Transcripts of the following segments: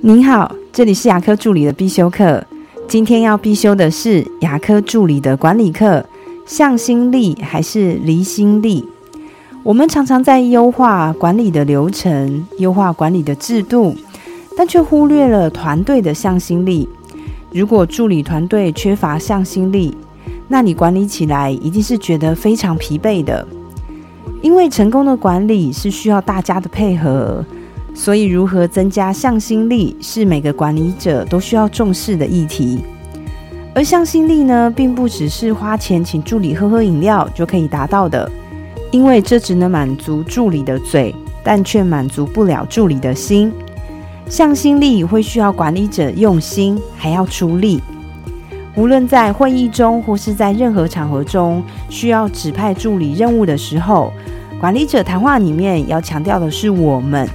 您好，这里是牙科助理的必修课。今天要必修的是牙科助理的管理课，向心力还是离心力？我们常常在优化管理的流程，优化管理的制度，但却忽略了团队的向心力。如果助理团队缺乏向心力，那你管理起来一定是觉得非常疲惫的。因为成功的管理是需要大家的配合，所以如何增加向心力是每个管理者都需要重视的议题。而向心力呢，并不只是花钱请助理喝喝饮料就可以达到的。因为这只能满足助理的嘴，但却满足不了助理的心。向心力会需要管理者用心，还要出力。无论在会议中，或是在任何场合中，需要指派助理任务的时候，管理者谈话里面要强调的是我们，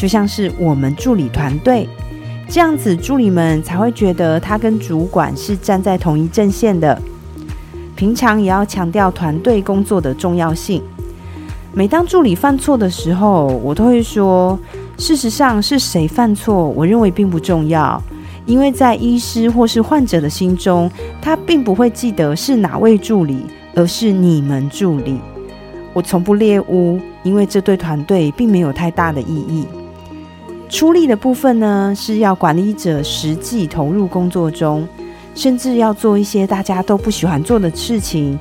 就像是我们助理团队，这样子助理们才会觉得他跟主管是站在同一阵线的。平常也要强调团队工作的重要性。每当助理犯错的时候，我都会说：事实上是谁犯错，我认为并不重要，因为在医师或是患者的心中，他并不会记得是哪位助理，而是你们助理。我从不猎污，因为这对团队并没有太大的意义。出力的部分呢，是要管理者实际投入工作中，甚至要做一些大家都不喜欢做的事情。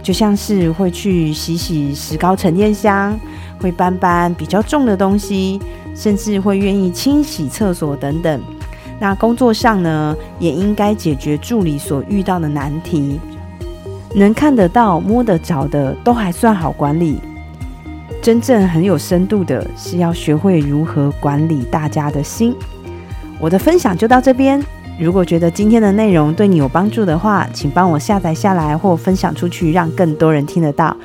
就像是会去洗洗石膏沉淀箱，会搬搬比较重的东西，甚至会愿意清洗厕所等等。那工作上呢，也应该解决助理所遇到的难题。能看得到、摸得着的，都还算好管理。真正很有深度的，是要学会如何管理大家的心。我的分享就到这边。如果觉得今天的内容对你有帮助的话，请帮我下载下来或分享出去，让更多人听得到。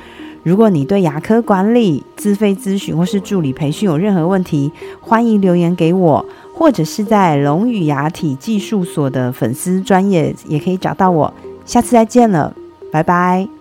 如果你对牙科管理、自费咨询或是助理培训有任何问题，欢迎留言给我，或者是在龙语牙体技术所的粉丝专业也可以找到我。下次再见了，拜拜。